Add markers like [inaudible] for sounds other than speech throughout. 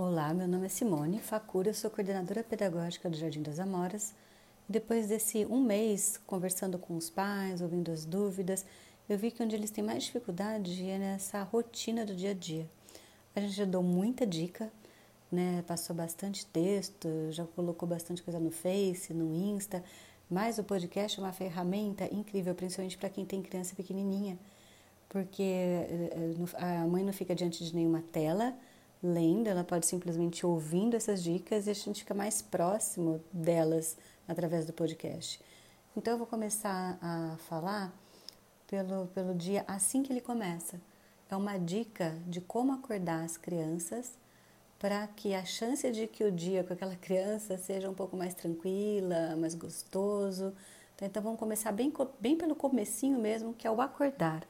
Olá, meu nome é Simone Facura, sou coordenadora pedagógica do Jardim das Amoras. Depois desse um mês conversando com os pais, ouvindo as dúvidas, eu vi que onde eles têm mais dificuldade é nessa rotina do dia a dia. A gente já deu muita dica, né? Passou bastante texto, já colocou bastante coisa no Face, no Insta, mas o podcast é uma ferramenta incrível, principalmente para quem tem criança pequenininha, porque eh, eh, a mãe não fica diante de nenhuma tela lendo, ela pode simplesmente ouvindo essas dicas e a gente fica mais próximo delas através do podcast. Então eu vou começar a falar pelo, pelo dia assim que ele começa. É uma dica de como acordar as crianças para que a chance de que o dia com aquela [laughs] criança seja um pouco mais tranquila, mais gostoso. Então vamos começar bem, bem pelo comecinho mesmo, que é o acordar.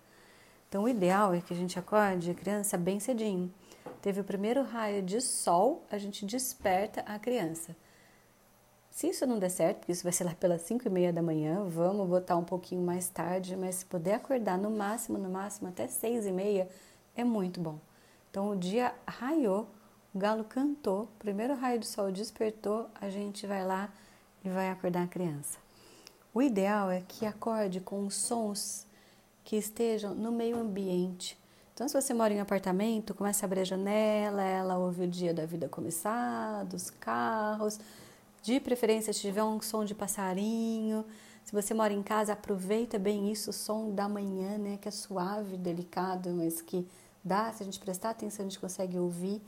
Então o ideal é que a gente acorde a criança bem cedinho teve o primeiro raio de sol, a gente desperta a criança. Se isso não der certo, porque isso vai ser lá pelas 5 e meia da manhã, vamos botar um pouquinho mais tarde, mas se puder acordar no máximo, no máximo até 6 e meia, é muito bom. Então o dia raiou, o galo cantou, primeiro raio de sol despertou, a gente vai lá e vai acordar a criança. O ideal é que acorde com sons que estejam no meio ambiente, então, se você mora em apartamento, começa a abrir a janela, ela ouve o dia da vida começar, dos carros. De preferência, se tiver um som de passarinho. Se você mora em casa, aproveita bem isso, o som da manhã, né? Que é suave, delicado, mas que dá, se a gente prestar atenção, a gente consegue ouvir.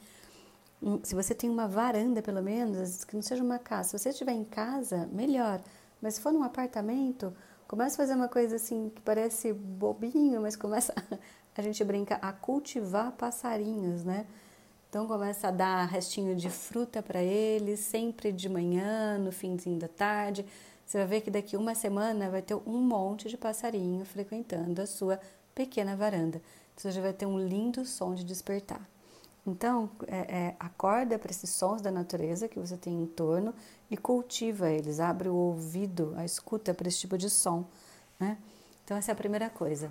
Hum, se você tem uma varanda, pelo menos, que não seja uma casa. Se você estiver em casa, melhor. Mas se for num apartamento, começa a fazer uma coisa assim que parece bobinho, mas começa [laughs] a gente brinca a cultivar passarinhos, né? Então começa a dar restinho de fruta para eles, sempre de manhã, no finzinho da tarde. Você vai ver que daqui uma semana vai ter um monte de passarinho frequentando a sua pequena varanda. Então, você já vai ter um lindo som de despertar. Então, é, é, acorda para esses sons da natureza que você tem em torno e cultiva eles, abre o ouvido, a escuta para esse tipo de som, né? Então, essa é a primeira coisa.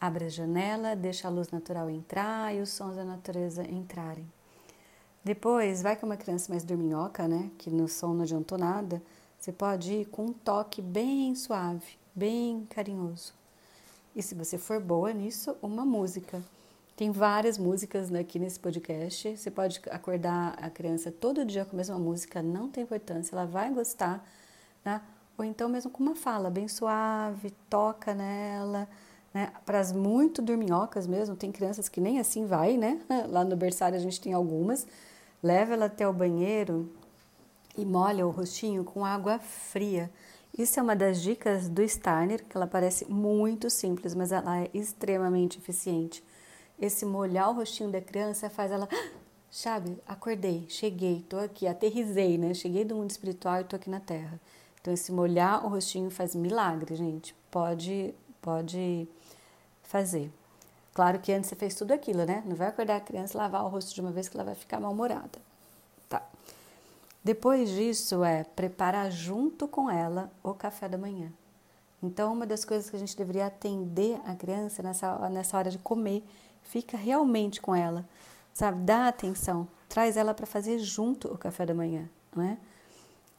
Abre a janela, deixa a luz natural entrar e os sons da natureza entrarem. Depois, vai com uma criança mais dorminhoca, né? Que no som não adiantou nada. Você pode ir com um toque bem suave, bem carinhoso. E se você for boa nisso, uma música. Tem várias músicas né, aqui nesse podcast. Você pode acordar a criança todo dia com a mesma música, não tem importância, ela vai gostar. Né? Ou então mesmo com uma fala bem suave, toca nela né? Para as muito dorminhocas mesmo, tem crianças que nem assim vai, né? [laughs] Lá no berçário a gente tem algumas. Leva ela até o banheiro e molha o rostinho com água fria. Isso é uma das dicas do Steiner, que ela parece muito simples, mas ela é extremamente eficiente. Esse molhar o rostinho da criança faz ela, [gasps] sabe, acordei, cheguei, tô aqui, aterrisei, né? Cheguei do mundo espiritual e tô aqui na Terra. Então esse molhar o rostinho faz milagre, gente. Pode, pode fazer. Claro que antes você fez tudo aquilo, né? Não vai acordar a criança e lavar o rosto de uma vez que ela vai ficar mal-humorada. Tá. Depois disso é preparar junto com ela o café da manhã. Então, uma das coisas que a gente deveria atender a criança nessa, nessa hora de comer, fica realmente com ela, sabe? Dá atenção, traz ela para fazer junto o café da manhã, né?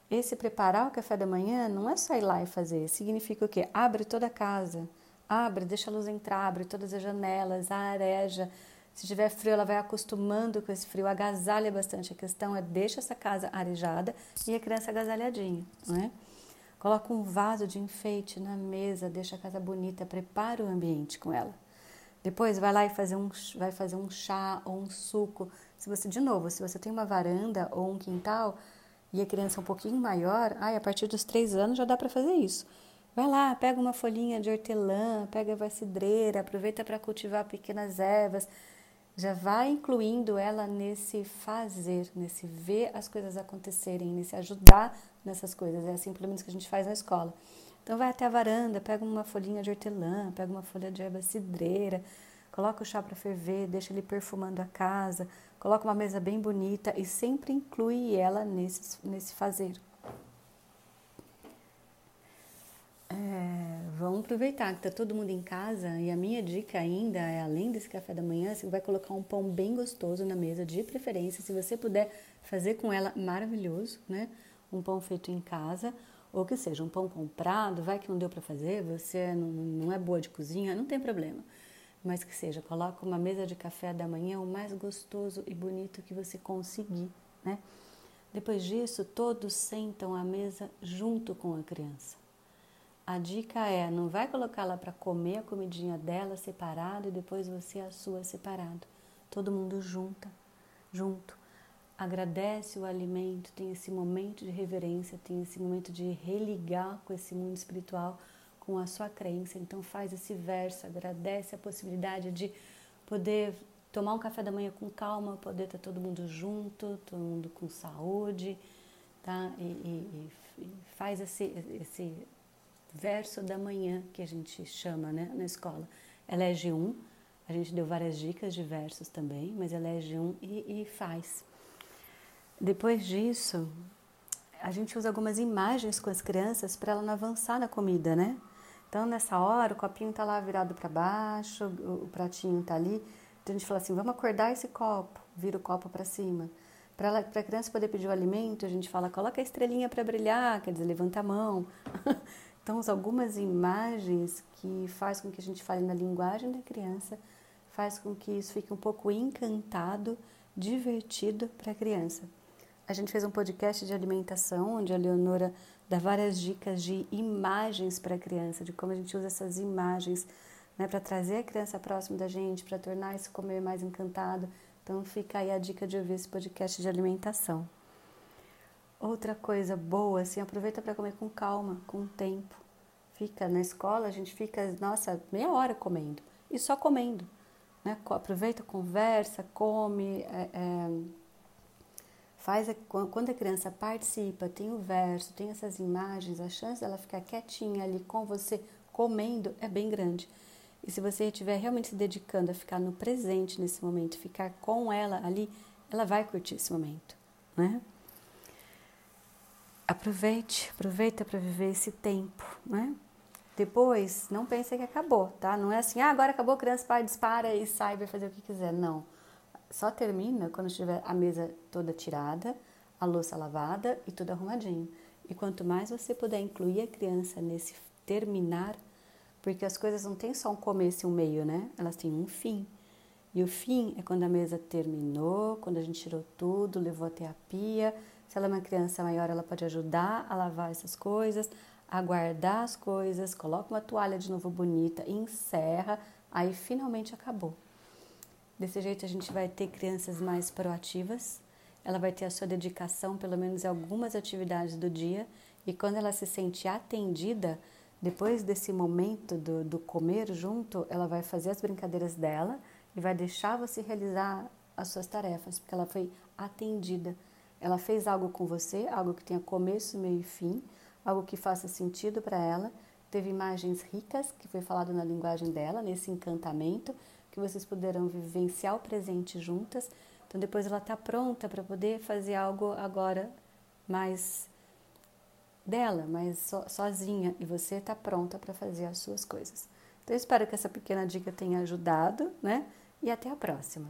Esse preparar o café da manhã não é só ir lá e fazer, significa o quê? Abre toda a casa, Abre, deixa a luz entrar, abre todas as janelas, areja. Se tiver frio, ela vai acostumando com esse frio, agasalha bastante. A questão é deixa essa casa arejada e a criança agasalhadinha, não é? Coloca um vaso de enfeite na mesa, deixa a casa bonita, prepara o ambiente com ela. Depois vai lá e fazer um, vai fazer um chá ou um suco. Se você, de novo, se você tem uma varanda ou um quintal e a criança é um pouquinho maior, ai, a partir dos três anos já dá para fazer isso. Vai lá, pega uma folhinha de hortelã, pega a cidreira, aproveita para cultivar pequenas ervas. Já vai incluindo ela nesse fazer, nesse ver as coisas acontecerem, nesse ajudar nessas coisas. É assim, pelo menos, que a gente faz na escola. Então, vai até a varanda, pega uma folhinha de hortelã, pega uma folha de erva cidreira, coloca o chá para ferver, deixa ele perfumando a casa, coloca uma mesa bem bonita e sempre inclui ela nesse, nesse fazer. vamos aproveitar que tá todo mundo em casa e a minha dica ainda é além desse café da manhã, você vai colocar um pão bem gostoso na mesa, de preferência, se você puder fazer com ela maravilhoso, né? Um pão feito em casa ou que seja um pão comprado, vai que não deu para fazer, você não, não é boa de cozinha, não tem problema. Mas que seja, coloca uma mesa de café da manhã o mais gostoso e bonito que você conseguir, né? Depois disso, todos sentam à mesa junto com a criança. A dica é: não vai colocá-la para comer a comidinha dela separado e depois você a sua separado. Todo mundo junta, junto. Agradece o alimento, tem esse momento de reverência, tem esse momento de religar com esse mundo espiritual, com a sua crença. Então faz esse verso, agradece a possibilidade de poder tomar um café da manhã com calma, poder estar todo mundo junto, todo mundo com saúde, tá? E, e, e faz esse, esse verso da manhã que a gente chama, né, na escola. Elege um, a gente deu várias dicas de versos também, mas elege um e, e faz. Depois disso, a gente usa algumas imagens com as crianças para ela não avançar na comida, né? Então, nessa hora, o copinho está lá virado para baixo, o pratinho está ali. Então a gente fala assim: vamos acordar esse copo, vira o copo para cima. Para a criança poder pedir o alimento, a gente fala: coloca a estrelinha para brilhar, quer dizer, levanta a mão. [laughs] então, algumas imagens que faz com que a gente fale na linguagem da criança, faz com que isso fique um pouco encantado, divertido para a criança. A gente fez um podcast de alimentação, onde a Leonora dá várias dicas de imagens para a criança, de como a gente usa essas imagens né, para trazer a criança próximo da gente, para tornar esse comer mais encantado. Então fica aí a dica de ouvir esse podcast de alimentação. Outra coisa boa, assim, aproveita para comer com calma, com tempo. Fica na escola, a gente fica, nossa, meia hora comendo e só comendo. Né? Aproveita, conversa, come, é, é, faz a, quando a criança participa, tem o verso, tem essas imagens, a chance dela ficar quietinha ali com você comendo é bem grande. E se você estiver realmente se dedicando a ficar no presente nesse momento, ficar com ela ali, ela vai curtir esse momento, né? Aproveite, aproveita para viver esse tempo, né? Depois, não pense que acabou, tá? Não é assim, ah, agora acabou, criança para, dispara e sai, vai fazer o que quiser. Não. Só termina quando estiver a mesa toda tirada, a louça lavada e tudo arrumadinho. E quanto mais você puder incluir a criança nesse terminar, porque as coisas não têm só um começo e um meio, né? Elas têm um fim. E o fim é quando a mesa terminou, quando a gente tirou tudo, levou até a pia. Se ela é uma criança maior, ela pode ajudar a lavar essas coisas, a guardar as coisas, coloca uma toalha de novo bonita, encerra, aí finalmente acabou. Desse jeito a gente vai ter crianças mais proativas, ela vai ter a sua dedicação, pelo menos em algumas atividades do dia, e quando ela se sente atendida, depois desse momento do, do comer junto, ela vai fazer as brincadeiras dela e vai deixar você realizar as suas tarefas, porque ela foi atendida. Ela fez algo com você, algo que tenha começo, meio e fim, algo que faça sentido para ela. Teve imagens ricas, que foi falado na linguagem dela, nesse encantamento, que vocês puderam vivenciar o presente juntas. Então, depois ela está pronta para poder fazer algo agora mais dela, mas so, sozinha e você está pronta para fazer as suas coisas. Então, eu espero que essa pequena dica tenha ajudado, né? E até a próxima.